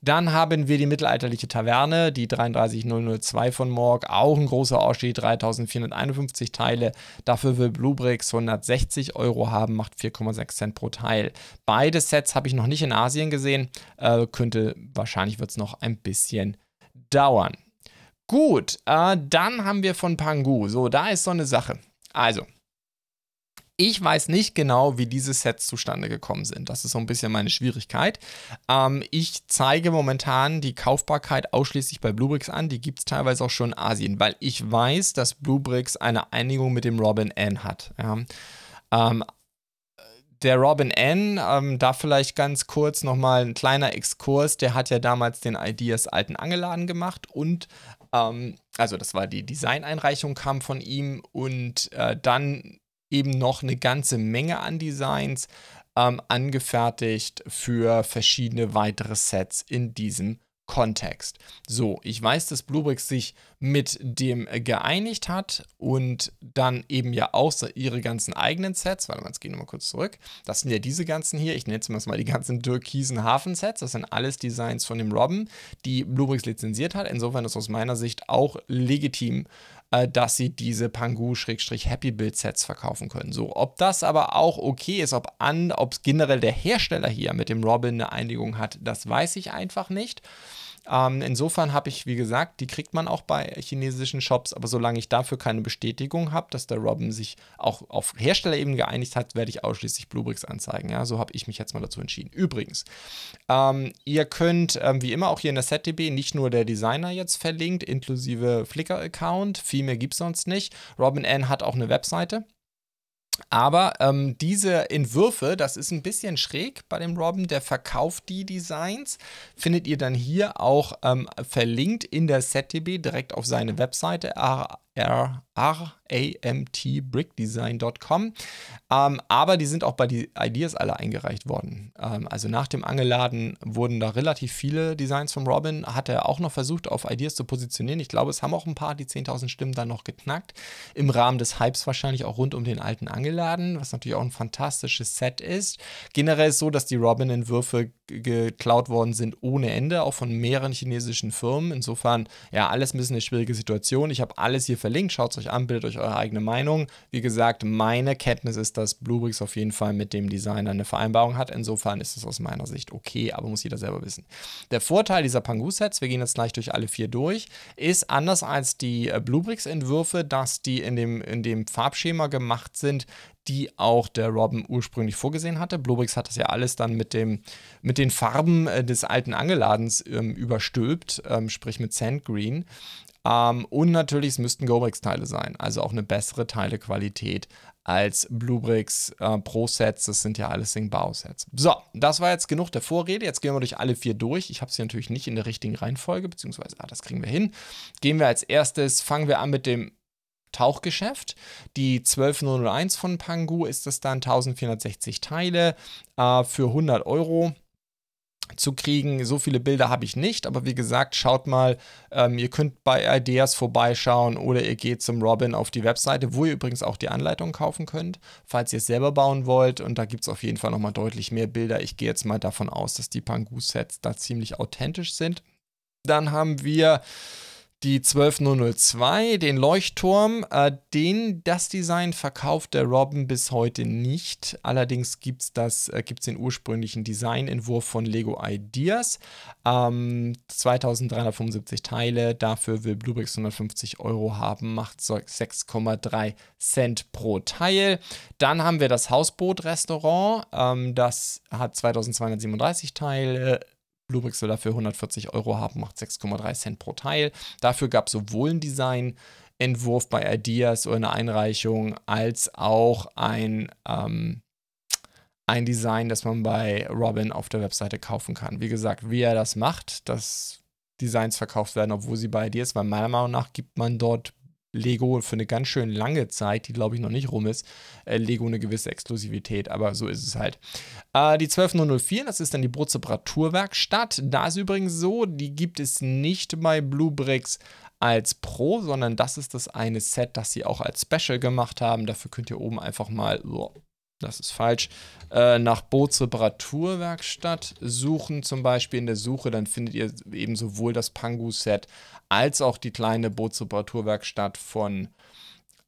Dann haben wir die mittelalterliche Taverne, die 33002 von Morg, auch ein großer Oschi, 3451 Teile. Dafür will Bluebricks 160 Euro haben, macht 4,6 Cent pro Teil. Beide Sets habe ich noch nicht in Asien gesehen. Äh, könnte, wahrscheinlich wird es noch ein bisschen dauern. Gut, äh, dann haben wir von Pangu. So, da ist so eine Sache. Also, ich weiß nicht genau, wie diese Sets zustande gekommen sind. Das ist so ein bisschen meine Schwierigkeit. Ähm, ich zeige momentan die Kaufbarkeit ausschließlich bei Bluebricks an. Die gibt es teilweise auch schon in Asien, weil ich weiß, dass Bluebricks eine Einigung mit dem Robin N hat. Ja. Ähm, der Robin N, ähm, da vielleicht ganz kurz nochmal ein kleiner Exkurs, der hat ja damals den Ideas alten Angeladen gemacht und ähm, also das war die Designeinreichung kam von ihm und äh, dann eben noch eine ganze Menge an Designs ähm, angefertigt für verschiedene weitere Sets in diesem Kontext. So, ich weiß, dass Bluebricks sich mit dem geeinigt hat und dann eben ja auch ihre ganzen eigenen Sets, warte mal, jetzt gehen wir mal kurz zurück. Das sind ja diese ganzen hier, ich nenne es mal die ganzen türkisen Hafen-Sets. Das sind alles Designs von dem Robben, die Bluebricks lizenziert hat. Insofern ist aus meiner Sicht auch legitim, äh, dass sie diese Pangu-Happy Build Sets verkaufen können. So, ob das aber auch okay ist, ob an, ob generell der Hersteller hier mit dem Robin eine Einigung hat, das weiß ich einfach nicht. Ähm, insofern habe ich, wie gesagt, die kriegt man auch bei chinesischen Shops, aber solange ich dafür keine Bestätigung habe, dass der Robin sich auch auf Herstellerebene geeinigt hat, werde ich ausschließlich Bluebricks anzeigen. Ja, so habe ich mich jetzt mal dazu entschieden. Übrigens, ähm, ihr könnt ähm, wie immer auch hier in der ZDB nicht nur der Designer jetzt verlinkt, inklusive Flickr-Account, viel mehr gibt es sonst nicht. Robin N hat auch eine Webseite. Aber ähm, diese Entwürfe, das ist ein bisschen schräg bei dem Robin, der verkauft die Designs, findet ihr dann hier auch ähm, verlinkt in der ZDB direkt auf seine Webseite ramtbrickdesign.com. Ähm, aber die sind auch bei die Ideas alle eingereicht worden. Ähm, also nach dem Angeladen wurden da relativ viele Designs vom Robin. Hat er auch noch versucht, auf Ideas zu positionieren. Ich glaube, es haben auch ein paar die 10.000 Stimmen dann noch geknackt. Im Rahmen des Hypes wahrscheinlich auch rund um den alten Angeladen, was natürlich auch ein fantastisches Set ist. Generell ist so, dass die Robin-Entwürfe geklaut worden sind ohne Ende, auch von mehreren chinesischen Firmen. Insofern, ja, alles ein bisschen eine schwierige Situation. Ich habe alles hier verlinkt verlinkt. Schaut es euch an, bildet euch eure eigene Meinung. Wie gesagt, meine Kenntnis ist, dass Bluebricks auf jeden Fall mit dem Designer eine Vereinbarung hat. Insofern ist es aus meiner Sicht okay, aber muss jeder selber wissen. Der Vorteil dieser Pangu-Sets, wir gehen jetzt gleich durch alle vier durch, ist anders als die äh, Bluebricks-Entwürfe, dass die in dem, in dem Farbschema gemacht sind, die auch der Robin ursprünglich vorgesehen hatte. Bluebricks hat das ja alles dann mit, dem, mit den Farben äh, des alten Angeladens ähm, überstülpt, ähm, sprich mit Sandgreen. Ähm, und natürlich, es müssten Gobrix-Teile sein, also auch eine bessere Teilequalität als Bluebricks äh, Pro-Sets. Das sind ja alles Sing-Bao-Sets. So, das war jetzt genug der Vorrede. Jetzt gehen wir durch alle vier durch. Ich habe sie natürlich nicht in der richtigen Reihenfolge, beziehungsweise, ah, das kriegen wir hin. Gehen wir als erstes, fangen wir an mit dem Tauchgeschäft. Die 12001 von Pangu ist es dann 1460 Teile äh, für 100 Euro zu kriegen. So viele Bilder habe ich nicht, aber wie gesagt, schaut mal, ähm, ihr könnt bei Ideas vorbeischauen oder ihr geht zum Robin auf die Webseite, wo ihr übrigens auch die Anleitung kaufen könnt, falls ihr es selber bauen wollt. Und da gibt es auf jeden Fall nochmal deutlich mehr Bilder. Ich gehe jetzt mal davon aus, dass die Pangu-Sets da ziemlich authentisch sind. Dann haben wir die 12002, den Leuchtturm, äh, den, das Design verkauft der Robin bis heute nicht. Allerdings gibt es äh, den ursprünglichen Designentwurf von Lego Ideas. Ähm, 2375 Teile, dafür will Bluebricks 150 Euro haben, macht 6,3 Cent pro Teil. Dann haben wir das Hausboot-Restaurant, ähm, das hat 2237 Teile. Bluebricks will dafür 140 Euro haben, macht 6,3 Cent pro Teil. Dafür gab es sowohl ein Designentwurf bei Ideas oder eine Einreichung, als auch ein, ähm, ein Design, das man bei Robin auf der Webseite kaufen kann. Wie gesagt, wie er das macht, dass Designs verkauft werden, obwohl sie bei Ideas, weil meiner Meinung nach gibt man dort Lego für eine ganz schön lange Zeit, die glaube ich noch nicht rum ist, äh, Lego eine gewisse Exklusivität, aber so ist es halt. Äh, die 12004, das ist dann die Brutzeparaturwerkstatt. Da ist übrigens so, die gibt es nicht bei Bluebricks als Pro, sondern das ist das eine Set, das sie auch als Special gemacht haben. Dafür könnt ihr oben einfach mal oh, das ist falsch, äh, nach Bootsreparaturwerkstatt suchen, zum Beispiel in der Suche, dann findet ihr eben sowohl das Pangu-Set als auch die kleine Bootsreparaturwerkstatt von,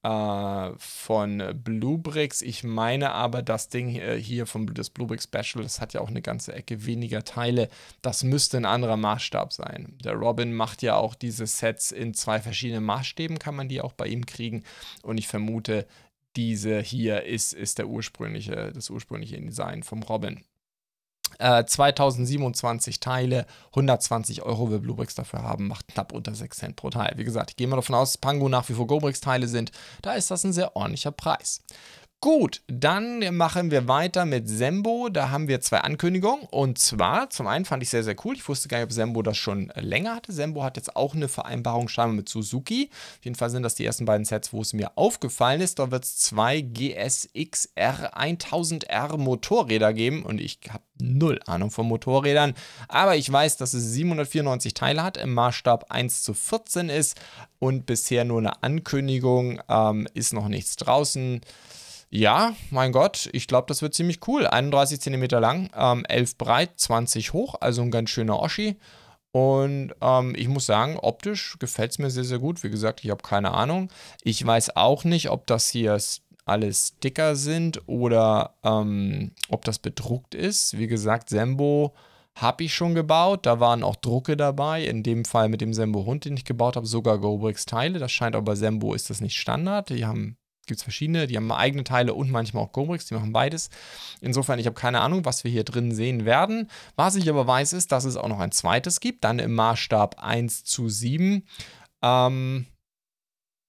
äh, von Bluebricks. Ich meine aber, das Ding hier vom das Bluebrick Special, das hat ja auch eine ganze Ecke weniger Teile. Das müsste ein anderer Maßstab sein. Der Robin macht ja auch diese Sets in zwei verschiedenen Maßstäben, kann man die auch bei ihm kriegen. Und ich vermute, diese hier ist, ist der ursprüngliche, das ursprüngliche Design vom Robin. Äh, 2027 Teile, 120 Euro will Bluebricks dafür haben, macht knapp unter 6 Cent pro Teil. Wie gesagt, ich gehe mal davon aus, dass Pango nach wie vor Gobricks Teile sind. Da ist das ein sehr ordentlicher Preis. Gut, dann machen wir weiter mit Sembo. Da haben wir zwei Ankündigungen. Und zwar, zum einen fand ich sehr, sehr cool. Ich wusste gar nicht, ob Sembo das schon länger hatte. Sembo hat jetzt auch eine Vereinbarung scheinbar mit Suzuki. Auf jeden Fall sind das die ersten beiden Sets, wo es mir aufgefallen ist. Da wird es zwei GSXR 1000R Motorräder geben. Und ich habe null Ahnung von Motorrädern. Aber ich weiß, dass es 794 Teile hat, im Maßstab 1 zu 14 ist. Und bisher nur eine Ankündigung. Ähm, ist noch nichts draußen. Ja, mein Gott, ich glaube, das wird ziemlich cool. 31 cm lang, ähm, 11 breit, 20 hoch, also ein ganz schöner Oschi. Und ähm, ich muss sagen, optisch gefällt es mir sehr, sehr gut. Wie gesagt, ich habe keine Ahnung. Ich weiß auch nicht, ob das hier alles Sticker sind oder ähm, ob das bedruckt ist. Wie gesagt, Sembo habe ich schon gebaut. Da waren auch Drucke dabei. In dem Fall mit dem Sembo Hund, den ich gebaut habe, sogar Gobrix Teile. Das scheint aber Sembo ist das nicht Standard. Die haben gibt es verschiedene, die haben eigene Teile und manchmal auch Gobrix, die machen beides. Insofern, ich habe keine Ahnung, was wir hier drin sehen werden. Was ich aber weiß, ist, dass es auch noch ein zweites gibt, dann im Maßstab 1 zu 7. Ähm,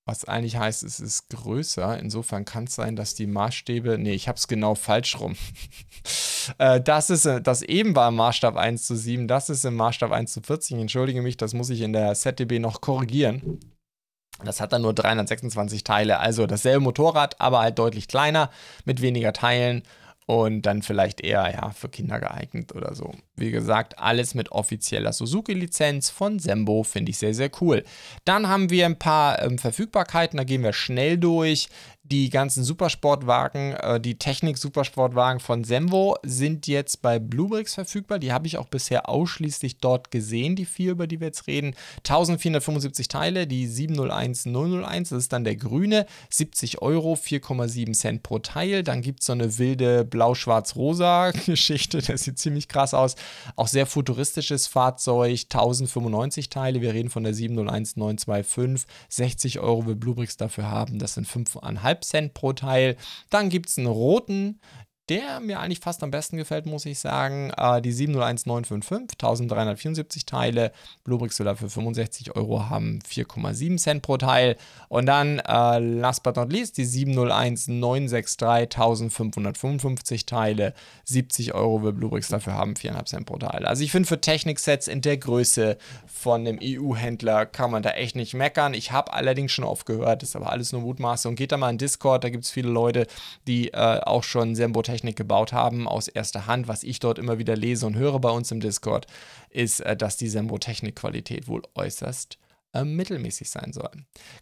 was eigentlich heißt, es ist größer. Insofern kann es sein, dass die Maßstäbe. Nee, ich habe es genau falsch rum. Äh, das ist äh, das eben war im Maßstab 1 zu 7, das ist im Maßstab 1 zu 40. Ich entschuldige mich, das muss ich in der ZDB noch korrigieren. Das hat dann nur 326 Teile, also dasselbe Motorrad, aber halt deutlich kleiner, mit weniger Teilen und dann vielleicht eher ja, für Kinder geeignet oder so. wie gesagt, alles mit offizieller Suzuki-Lizenz von Sembo, finde ich sehr, sehr cool. Dann haben wir ein paar ähm, Verfügbarkeiten, da gehen wir schnell durch die ganzen Supersportwagen, äh, die Technik-Supersportwagen von Semvo sind jetzt bei Bluebricks verfügbar. Die habe ich auch bisher ausschließlich dort gesehen, die vier, über die wir jetzt reden. 1475 Teile, die 701001, das ist dann der grüne, 70 Euro, 4,7 Cent pro Teil. Dann gibt es so eine wilde blau-schwarz-rosa-Geschichte, das sieht ziemlich krass aus. Auch sehr futuristisches Fahrzeug, 1095 Teile, wir reden von der 701925, 60 Euro will Bluebricks dafür haben, das sind 5,5 Cent pro Teil. Dann gibt es einen roten, der mir eigentlich fast am besten gefällt, muss ich sagen. Äh, die 701955, 1374 Teile. Bluebricks will dafür 65 Euro haben, 4,7 Cent pro Teil. Und dann, äh, last but not least, die 701963, 1555 Teile. 70 Euro will Bluebricks dafür haben, 4,5 Cent pro Teil. Also ich finde für Techniksets in der Größe von einem EU-Händler kann man da echt nicht meckern. Ich habe allerdings schon oft gehört, ist aber alles nur Mutmaße. Und geht da mal in Discord, da gibt es viele Leute, die äh, auch schon Sembo Technik gebaut haben aus erster Hand. Was ich dort immer wieder lese und höre bei uns im Discord, ist, äh, dass die Sembo Technik-Qualität wohl äußerst äh, mittelmäßig sein soll.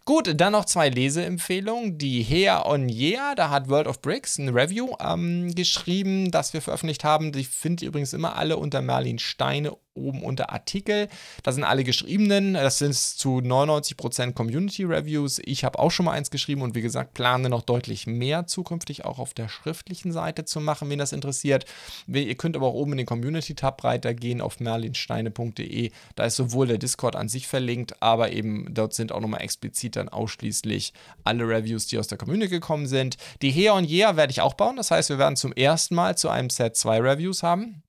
Gut, dann noch zwei Leseempfehlungen. Die Hea on Yeah, da hat World of Bricks ein Review ähm, geschrieben, das wir veröffentlicht haben. Die findet ihr übrigens immer alle unter Merlin Steine oben unter Artikel. Da sind alle geschriebenen. Das sind zu 99% Community Reviews. Ich habe auch schon mal eins geschrieben und wie gesagt, plane noch deutlich mehr zukünftig auch auf der schriftlichen Seite zu machen, wen das interessiert. Ihr könnt aber auch oben in den Community-Tab weitergehen auf merlinsteine.de. Da ist sowohl der Discord an sich verlinkt, aber eben dort sind auch nochmal explizit dann ausschließlich alle Reviews, die aus der Community gekommen sind. Die Hea und Yeah werde ich auch bauen. Das heißt, wir werden zum ersten Mal zu einem Set zwei Reviews haben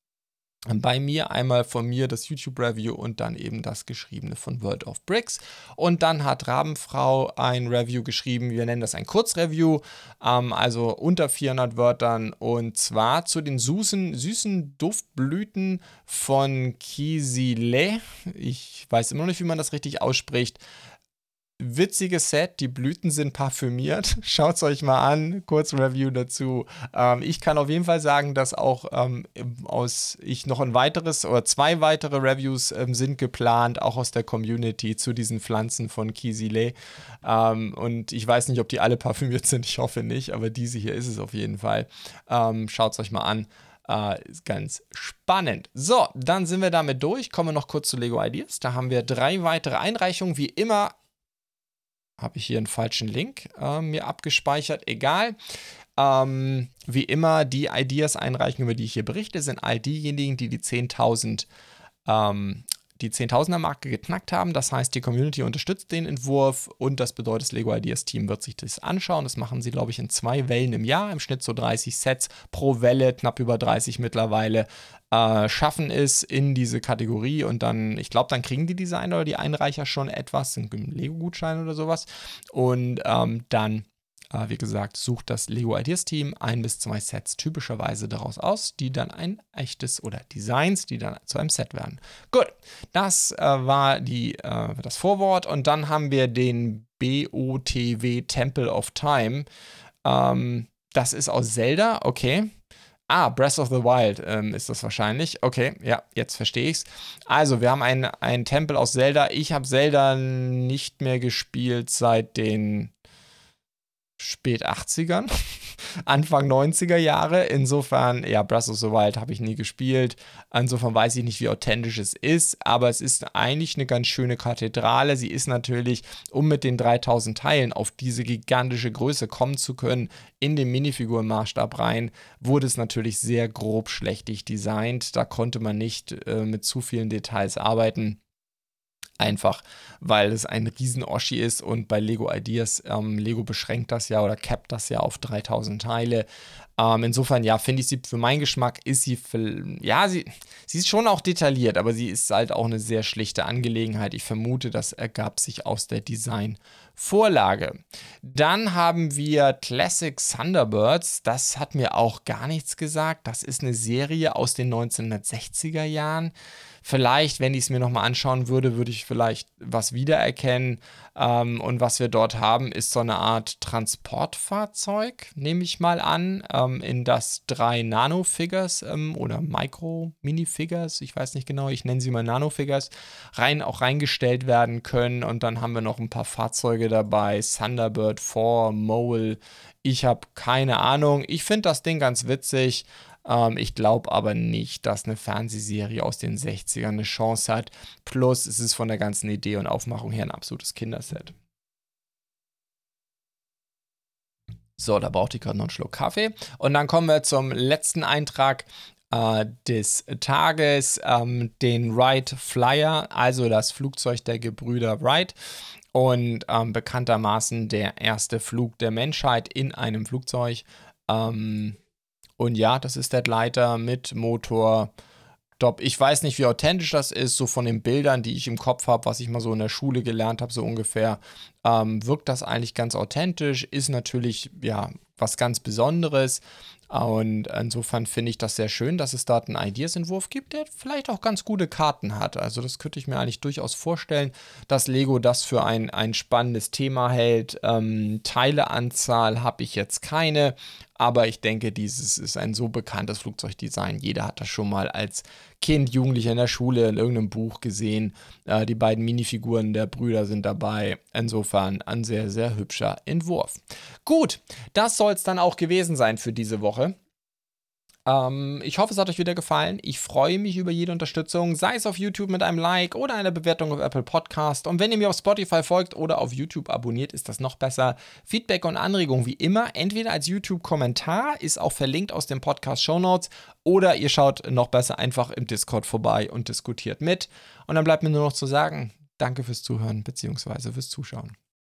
bei mir einmal von mir das YouTube-Review und dann eben das geschriebene von World of Bricks. Und dann hat Rabenfrau ein Review geschrieben, wir nennen das ein Kurzreview, ähm, also unter 400 Wörtern und zwar zu den süßen, süßen Duftblüten von Kisile. Ich weiß immer noch nicht, wie man das richtig ausspricht witziges Set. Die Blüten sind parfümiert. Schaut es euch mal an. Kurz Review dazu. Ähm, ich kann auf jeden Fall sagen, dass auch ähm, aus ich noch ein weiteres oder zwei weitere Reviews ähm, sind geplant, auch aus der Community zu diesen Pflanzen von Kisile. Ähm, und ich weiß nicht, ob die alle parfümiert sind. Ich hoffe nicht, aber diese hier ist es auf jeden Fall. Ähm, Schaut es euch mal an. Äh, ist ganz spannend. So, dann sind wir damit durch. Kommen wir noch kurz zu Lego Ideas. Da haben wir drei weitere Einreichungen. Wie immer habe ich hier einen falschen Link äh, mir abgespeichert. Egal. Ähm, wie immer, die Ideas einreichen, über die ich hier berichte, sind all diejenigen, die die 10.000 ähm, die 10.000er Marke geknackt haben. Das heißt, die Community unterstützt den Entwurf und das bedeutet, das Lego Ideas Team wird sich das anschauen. Das machen sie, glaube ich, in zwei Wellen im Jahr. Im Schnitt so 30 Sets pro Welle, knapp über 30 mittlerweile. Äh, schaffen es in diese Kategorie und dann, ich glaube, dann kriegen die Designer oder die Einreicher schon etwas, einen Lego-Gutschein oder sowas. Und ähm, dann äh, wie gesagt, sucht das Lego Ideas Team ein bis zwei Sets typischerweise daraus aus, die dann ein echtes oder Designs, die dann zu einem Set werden. Gut, das äh, war die, äh, das Vorwort und dann haben wir den BOTW Temple of Time. Ähm, das ist aus Zelda, okay. Ah, Breath of the Wild ähm, ist das wahrscheinlich. Okay, ja, jetzt verstehe ich's. Also, wir haben einen Tempel aus Zelda. Ich habe Zelda nicht mehr gespielt seit den spät 80ern, Anfang 90er Jahre. Insofern, ja, Breath of the Wild habe ich nie gespielt. Insofern weiß ich nicht, wie authentisch es ist, aber es ist eigentlich eine ganz schöne Kathedrale. Sie ist natürlich, um mit den 3000 Teilen auf diese gigantische Größe kommen zu können, in den Minifigurenmaßstab rein, wurde es natürlich sehr grob schlechtig designt. Da konnte man nicht äh, mit zu vielen Details arbeiten. Einfach, weil es ein Riesen-Oschi ist und bei Lego Ideas, ähm, Lego beschränkt das ja oder capped das ja auf 3000 Teile. Ähm, insofern, ja, finde ich sie für meinen Geschmack ist sie, für, ja, sie, sie ist schon auch detailliert, aber sie ist halt auch eine sehr schlichte Angelegenheit. Ich vermute, das ergab sich aus der Design- Vorlage. Dann haben wir Classic Thunderbirds. Das hat mir auch gar nichts gesagt. Das ist eine Serie aus den 1960er Jahren. Vielleicht, wenn ich es mir nochmal anschauen würde, würde ich vielleicht was wiedererkennen. Ähm, und was wir dort haben, ist so eine Art Transportfahrzeug, nehme ich mal an, ähm, in das drei Nano-Figures ähm, oder Micro-Mini-Figures, ich weiß nicht genau, ich nenne sie mal Nano-Figures, rein, auch reingestellt werden können. Und dann haben wir noch ein paar Fahrzeuge dabei, Thunderbird 4, Mole. Ich habe keine Ahnung. Ich finde das Ding ganz witzig. Ähm, ich glaube aber nicht, dass eine Fernsehserie aus den 60ern eine Chance hat. Plus, es ist von der ganzen Idee und Aufmachung her ein absolutes Kinderset. So, da brauchte ich gerade noch einen Schluck Kaffee. Und dann kommen wir zum letzten Eintrag äh, des Tages, ähm, den Wright Flyer, also das Flugzeug der Gebrüder Wright. Und ähm, bekanntermaßen der erste Flug der Menschheit in einem Flugzeug. Ähm, und ja, das ist der Gleiter mit Motor. Top. Ich weiß nicht, wie authentisch das ist, so von den Bildern, die ich im Kopf habe, was ich mal so in der Schule gelernt habe, so ungefähr, ähm, wirkt das eigentlich ganz authentisch, ist natürlich, ja, was ganz Besonderes. Und insofern finde ich das sehr schön, dass es dort einen Ideas-Entwurf gibt, der vielleicht auch ganz gute Karten hat. Also das könnte ich mir eigentlich durchaus vorstellen, dass Lego das für ein, ein spannendes Thema hält. Ähm, Teileanzahl habe ich jetzt keine, aber ich denke, dieses ist ein so bekanntes Flugzeugdesign. Jeder hat das schon mal als Kind, Jugendlicher in der Schule in irgendeinem Buch gesehen. Äh, die beiden Minifiguren der Brüder sind dabei. Insofern ein sehr, sehr hübscher Entwurf. Gut, das soll es dann auch gewesen sein für diese Woche. Ähm, ich hoffe, es hat euch wieder gefallen. Ich freue mich über jede Unterstützung, sei es auf YouTube mit einem Like oder einer Bewertung auf Apple Podcast. Und wenn ihr mir auf Spotify folgt oder auf YouTube abonniert, ist das noch besser. Feedback und Anregungen wie immer, entweder als YouTube-Kommentar, ist auch verlinkt aus dem Podcast Show Notes, oder ihr schaut noch besser einfach im Discord vorbei und diskutiert mit. Und dann bleibt mir nur noch zu sagen, danke fürs Zuhören bzw. fürs Zuschauen.